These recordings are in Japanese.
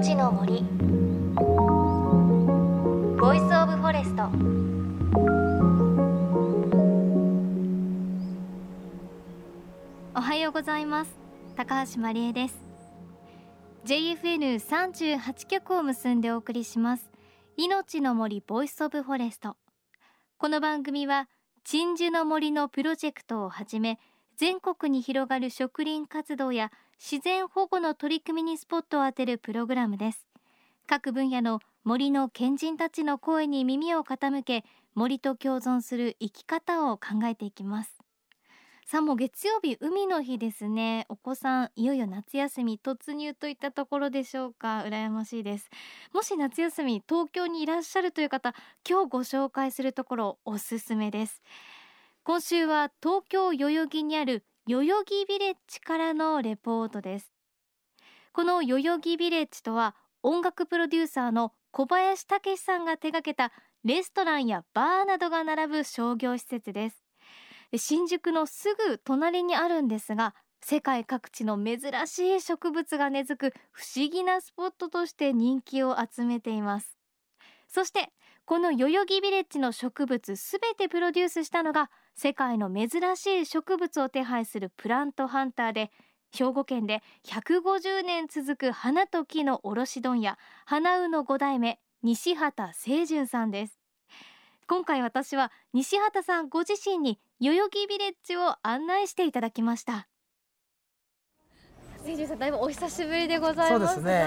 いのちの森。 Voice of Forest。おはようございます。高橋真理恵です。JFN38 局を結んでお送りします。いのちの森 Voice of Forest。この番組は鎮守の森のプロジェクトをはじめ全国に広がる植林活動や自然保護の取り組みにスポットを当てるプログラムです。各分野の森の賢人たちの声に耳を傾け森と共存する生き方を考えていきます。さあもう月曜日海の日ですね。お子さんいよいよ夏休み突入といったところでしょうか。羨ましいです。もし夏休み東京にいらっしゃるという方今日ご紹介するところおすすめです。今週は東京代々木にある代々木ビレッジからのレポートです。この代々木ビレッジとは音楽プロデューサーの小林武さんが手掛けたレストランやバーなどが並ぶ商業施設です。新宿のすぐ隣にあるんですが世界各地の珍しい植物が根付く不思議なスポットとして人気を集めています。そしてこの代々木ビレッジの植物すべてプロデュースしたのが世界の珍しい植物を手配するプラントハンターで兵庫県で150年続く花と木の卸問屋花うの5代目西畑清純さんです。今回私は西畑さんご自身に代々木ビレッジを案内していただきました。清純さんだいぶお久しぶりでございますね。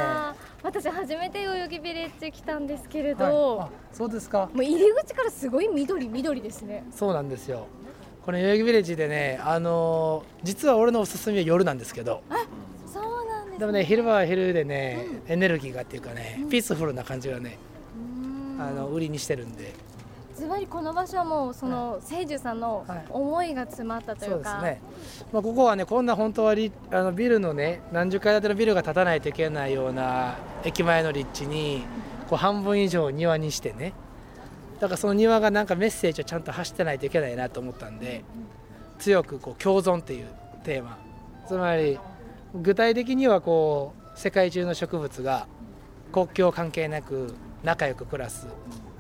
私初めて代々木ビレッジ来たんですけれど、はい、そうですか。もう入り口からすごい緑緑ですね。そうなんですよ。この代々木ビレッジでねあのー、実は俺のおすすめは夜なんですけど。そうなんです、ね、でもね昼間は昼でね、うん、エネルギーがっていうかね、うん、ピースフルな感じがねあの売りにしてるんでずばりこの場所はもうその聖樹さんの思いが詰まったというか、はい、ね。まあ、ここはねこんな本当はリあのビルのね何十階建てのビルが建たないといけないような駅前の立地にこう半分以上庭にしてね。だからその庭がなんかメッセージをちゃんと発してないといけないなと思ったんで強くこう共存っていうテーマ。つまり具体的にはこう世界中の植物が国境関係なく仲良く暮らす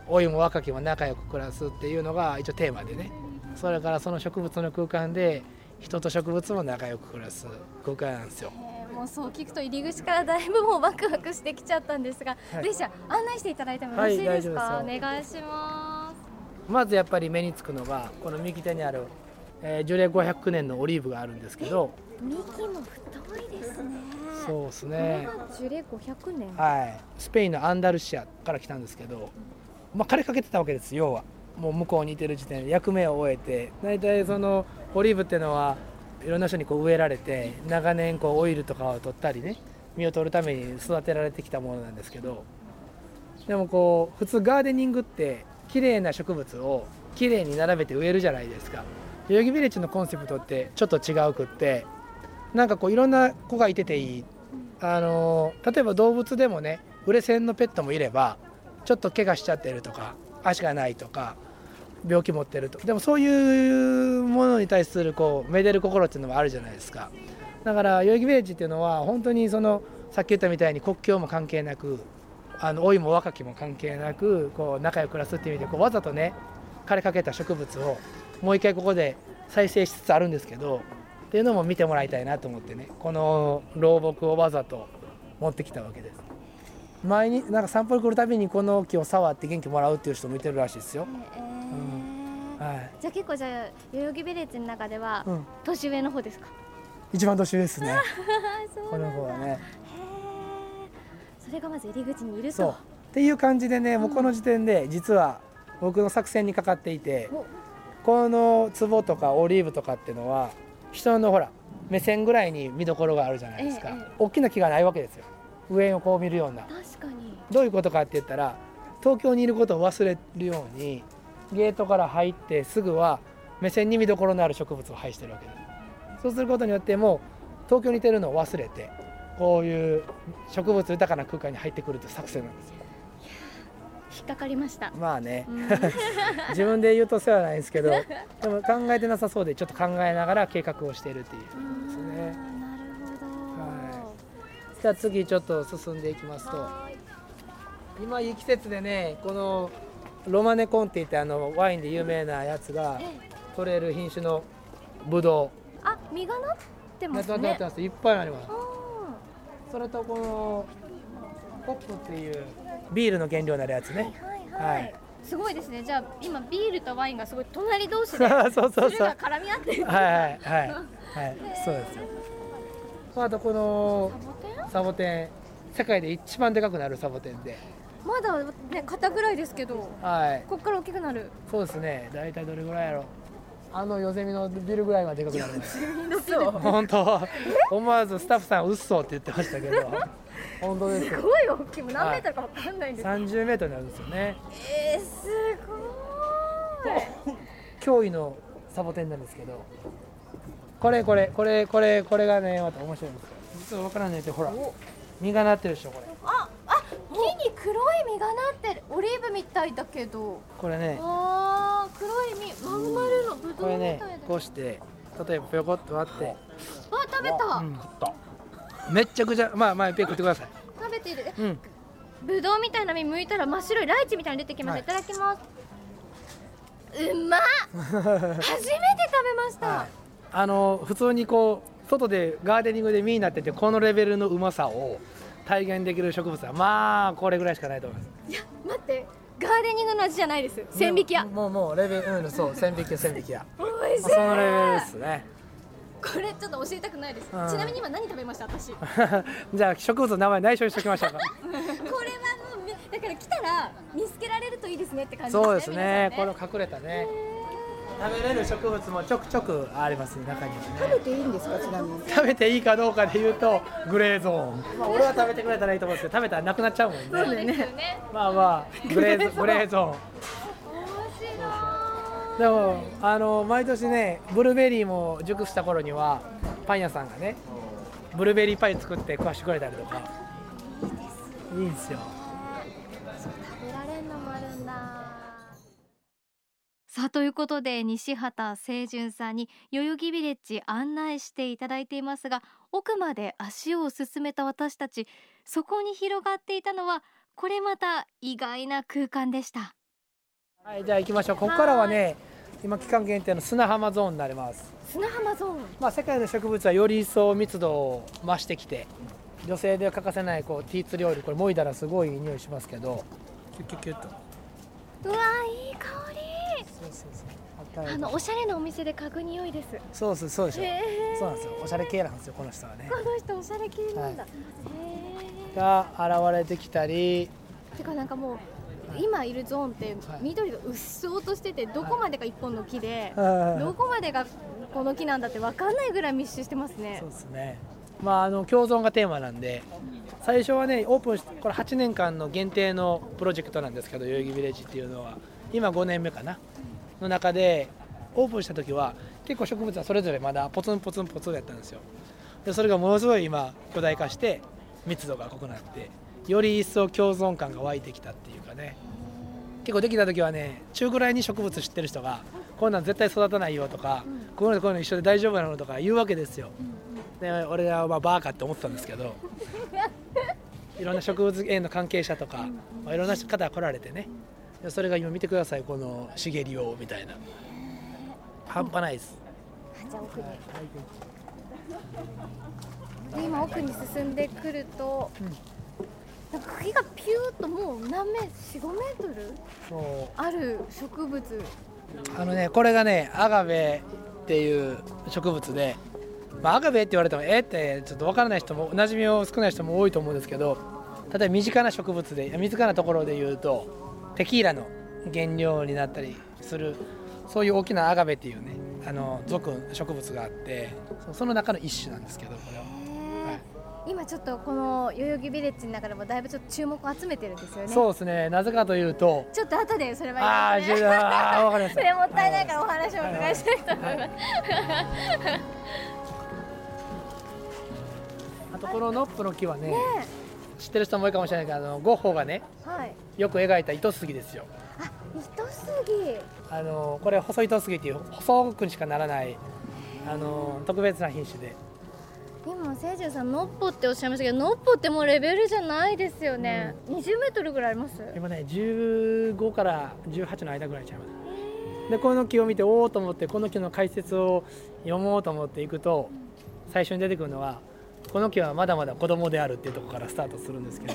老いも若きも仲良く暮らすっていうのが一応テーマでね。それからその植物の空間で人と植物も仲良く暮らす空間なんですよ。もうそう聞くと入り口からだいぶもうワクワクしてきちゃったんですが、はい、でじゃ案内していただいてもよろしいですか、はい、お願いします。まずやっぱり目につくのがこの右手にある、えー、樹齢500年のオリーブがあるんですけど。幹も太いですね。そうですね。樹齢500年。はい。スペインのアンダルシアから来たんですけど、まあ、枯れかけてたわけです。要は。もう向こうにいてる時点で。役目を終えて。大体そのオリーブっていうのはいろんな人にこう植えられて長年こうオイルとかを取ったりね。実を取るために育てられてきたものなんですけど。でもこう普通ガーデニングって綺麗な植物を綺麗に並べて植えるじゃないですか。代々木ビレッジのコンセプトってちょっと違うくって。なんかこういろんな子がいてていい。あの例えば動物でもね売れ線のペットもいればちょっと怪我しちゃってるとか足がないとか病気持ってるとでもそういうものに対するこうめでる心っていうのもあるじゃないですか。だから代々木ビレッジっていうのは本当にそのさっき言ったみたいに国境も関係なくあの老いも若きも関係なくこう仲良く暮らすっていう意味でこうわざとね枯れかけた植物をもう一回ここで再生しつつあるんですけどっていうのも見てもらいたいなと思ってねこの老木をわざと持ってきたわけです。前になんか散歩に来るたびにこの木を触って元気もらうっていう人もいてるらしいですよ、えー。はい、じゃあ結構じゃあ代々木ビレッジの中では年上の方ですか、一番年上ですね。この子はね。それがまず入り口にいると。っていう感じでね、もうこの時点で実は僕の作戦にかかっていて、この壺とかオリーブとかっていうのは人のほら目線ぐらいに見どころがあるじゃないですか、ええ、大きな木がないわけですよ上をこう見るような。確かに。どういうことかって言ったら東京にいることを忘れるようにゲートから入ってすぐは目線に見どころのある植物を配してるわけですそうすることによってもう東京にいてるのを忘れてこういう植物豊かな空間に入ってくるという作戦なんですよ。引っかかりました。まあね、うん、自分で言うと世話ないんですけどでも考えてなさそうでちょっと考えながら計画をしているっていうじゃあ次ちょっと進んでいきますと。今いい季節でねこのロマネコンって言ってあのワインで有名なやつがええ。取れる品種のブドあ実がなってウますなっていっぱいあります。あそれとこのホップっていうビールの原料になるやつーね。はいはい、はい。すごいですね。じゃあ今ビールとワインがすごい 隣同士でそうそうそう。絡み合ってる。はいはいはい。はい。そうですよ。あとこのサボテン。世界で一番でかくなるサボテンで。まだね肩ぐらいですけどはい。こっから大きくなる。そうですね。大体どれぐらいやろあのヨゼミのビルぐらいまででかくなる。本当。思わずスタッフさんうっそって言ってましたけど。本当ですよ。すごい大きい。何メートルかわかんないんです。30メートルになるんですよね。えー、すごい。驚異のサボテンなんですけど。これこれこれこれこれがねまた面白いんですよ実は分からないってほら。実がなってるでしょこれ。ああ木に黒い実がなってる。オリーブみたいだけど。これね。あー黒い実。まん丸のブドウみたいこれねだ、こうして例えばぴょこっと割って、あ食べた、うんめっちゃくちゃまあまあいっぺん食ってください。食べてる。うん。ブドウみたいな実剥いたら真っ白いライチみたいに出てきました、はい。い、ただきます。うまっ。初めて食べました、はい、あの普通にこう外でガーデニングで実になっててこのレベルのうまさを体現できる植物はまあこれぐらいしかないと思います。いや待って。ガーデニングの味じゃないです。千匹屋もうもうレベルうんそう千匹屋千匹屋 美味しい。まあそのレベルですね。これちょっと教えたくないです、うん。ちなみに今何食べました？私。こ じゃあ植物の名前内緒にしときましょうか。れはもうめだから来たら見つけられるといいですねって感じそうですね。こ皆さんの隠れたね食べれる植物もちょくちょくありますね中には食ねべていいんですかちなみに？食べていいかどうかで言うとグレーゾーン、まあ、俺は食べてくれたらいいと思うんですけど食べたらなくなっちゃうもんね。そうですよね。まあまあグレーゾグレーゾーン。でもあの毎年ねブルーベリーも熟した頃にはパン屋さんがねブルーベリーパイ作って食わしてくれたりとか。いいんですよさあということで西畑清純さんに代々木ビレッジ案内していただいていますが奥まで足を進めた私たちそこに広がっていたのはこれまた意外な空間でした。はいじゃあ行きましょう。ここからはね今期間限定の砂浜ゾーンになります。砂浜ゾーン。まあ世界の植物はより一層密度を増してきて女性では欠かせないこうティーツ料理これもいだらすごい匂いしますけど。キュッキュッキュッとうわいい香りそうそうそう。あのおしゃれなお店で嗅ぐ匂いです。そうそうそうでしょ。へー。そうなんですよ。おしゃれ系なんですよこの人はね。この人おしゃれ系なんだ、へえが現れてきたり。てかなんかもう今いるゾーンってはい。緑がうっそうとしててどこまでが一本の木ではい。どこまでがこの木なんだって分かんないぐらい密集してますね。そうですね。まああの共存がテーマなんで、最初はねオープンこれ8年間の限定のプロジェクトなんですけど、代々木ビレッジっていうのは今5年目かなの中でオープンした時は結構植物はそれぞれまだポツンポツンポツンやったんですよ。でそれがものすごい今巨大化して密度が濃くなって、より一層共存感が湧いてきたっていうかね。結構できた時はね中ぐらいに植物知ってる人がこんなん絶対育たないよとか、こういうのとこういうの一緒で大丈夫なのとか言うわけですよ。で俺はまあバーカって思ってたんですけどいろんな植物園の関係者とか、まあ、いろんな方が来られてねそれが今見てくださいこの茂りをみたいな。半端ないです、じゃあ奥にで今奥に進んでくると、なんか茎がピューっともう何メ45メートルそある植物。うあのねこれがねアガベっていう植物で、まあ、アガベって言われてもえってちょっとわからない人もお馴染みを少ない人も多いと思うんですけど例えば身近な植物で身近なところで言うとテキーラの原料になったりするそういう大きなアガベっていうねあの属植物があってそその中の一種なんですけどこれは。はい。今ちょっとこの代々木ビレッジの中でもだいぶちょっと注目を集めてるんですよね。そうですね。なぜかというとちょっと後でそれあはねああわかりましそた。れもったいないからお話をお伺いしたいと思います、あとこのノップの木はねね知ってる人も多いかもしれないけどあのゴッホがねはい。よく描いた糸杉ですよ。あ糸杉。あのこれ細糸杉っていう細くにしかならないあの特別な品種で。今清純さんのっぽっておっしゃいましたけどのっぽってもうレベルじゃないですよね、うん、20メートルぐらいあります？今ね15から18の間ぐらいちゃいます。でこの木を見ておおと思ってこの木の解説を読もうと思っていくと最初に出てくるのはこの木はまだまだ子供であるっていうところからスタートするんですけど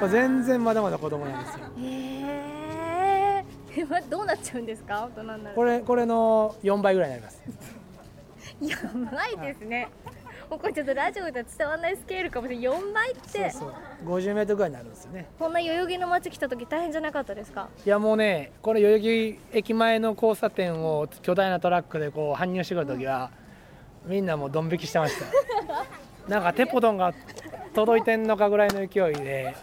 これ全然まだまだ子供なんですよ。へえ どうなっちゃうんですか？大人になるこれこれの4倍ぐらいになります。やばいですね。もうこれちょっとラジオでは伝わらないスケールかもしれない。4倍って。そうそう。50メートルぐらいになるんですよね。こんな代々木の街来た時大変じゃなかったですか？いやもうねこれ代々木駅前の交差点を巨大なトラックでこう搬入してくる時は、みんなもうドン引きしてましたなんかテポドンが届いてんのかぐらいの勢いで。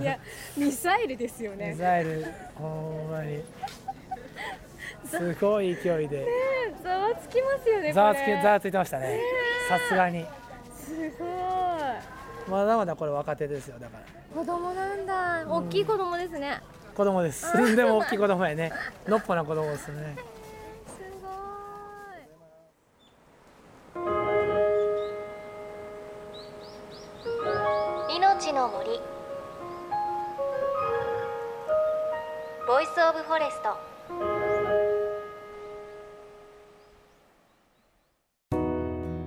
いやミサイルですよね。ミサイルほんまに。すごい勢いで、ね、ざわつきますよねざわつきざわついてましたね。さすがに。すごい。まだまだこれ若手ですよだから。子供なんだ、大きい子供ですね。子供です。でも大きい子供やね。のっぽな子供ですねオブフォレスト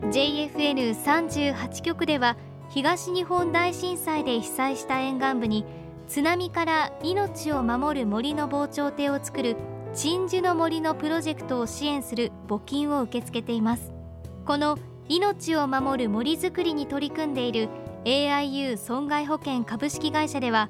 JFN38 局では東日本大震災で被災した沿岸部に津波から命を守る森の防潮堤を作る鎮守の森のプロジェクトを支援する募金を受け付けています。この命を守る森づくりに取り組んでいる AIU 損害保険株式会社では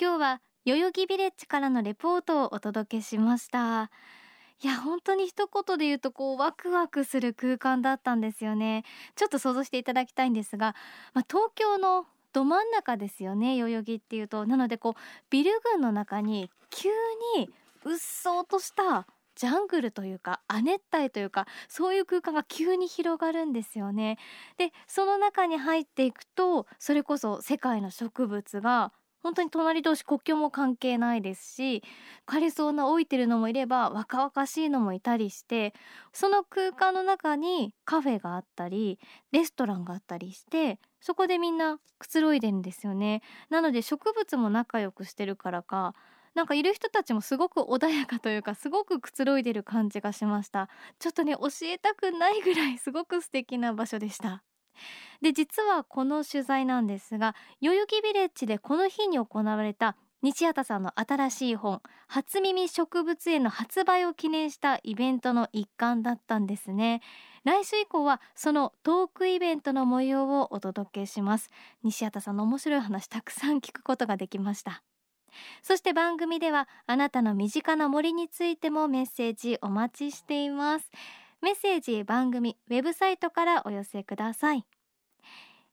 今日は代々木ビレッジからのレポートをお届けしました。いや本当に一言で言うとこうワクワクする空間だったんですよね。ちょっと想像していただきたいんですが、まあ、東京のど真ん中ですよね代々木っていうと。なのでこうビル群の中に急にうっそうとしたジャングルというか亜熱帯というかそういう空間が急に広がるんですよね。でその中に入っていくとそれこそ世界の植物が本当に隣同士国境も関係ないですし枯れそうな老いてるのもいれば若々しいのもいたりしてその空間の中にカフェがあったりレストランがあったりしてそこでみんなくつろいでるんですよね。なので植物も仲良くしてるからかなんかいる人たちもすごく穏やかというかすごくくつろいでる感じがしました。ちょっとね教えたくないぐらいすごく素敵な場所でした。で実はこの取材なんですが代々木ビレッジでこの日に行われた西畑さんの新しい本「初耳植物園」の発売を記念したイベントの一環だったんですね。来週以降はそのトークイベントの模様をお届けします。西畑さんの面白い話たくさん聞くことができました。そして番組ではあなたの身近な森についてもメッセージお待ちしています。メッセージ番組ウェブサイトからお寄せください。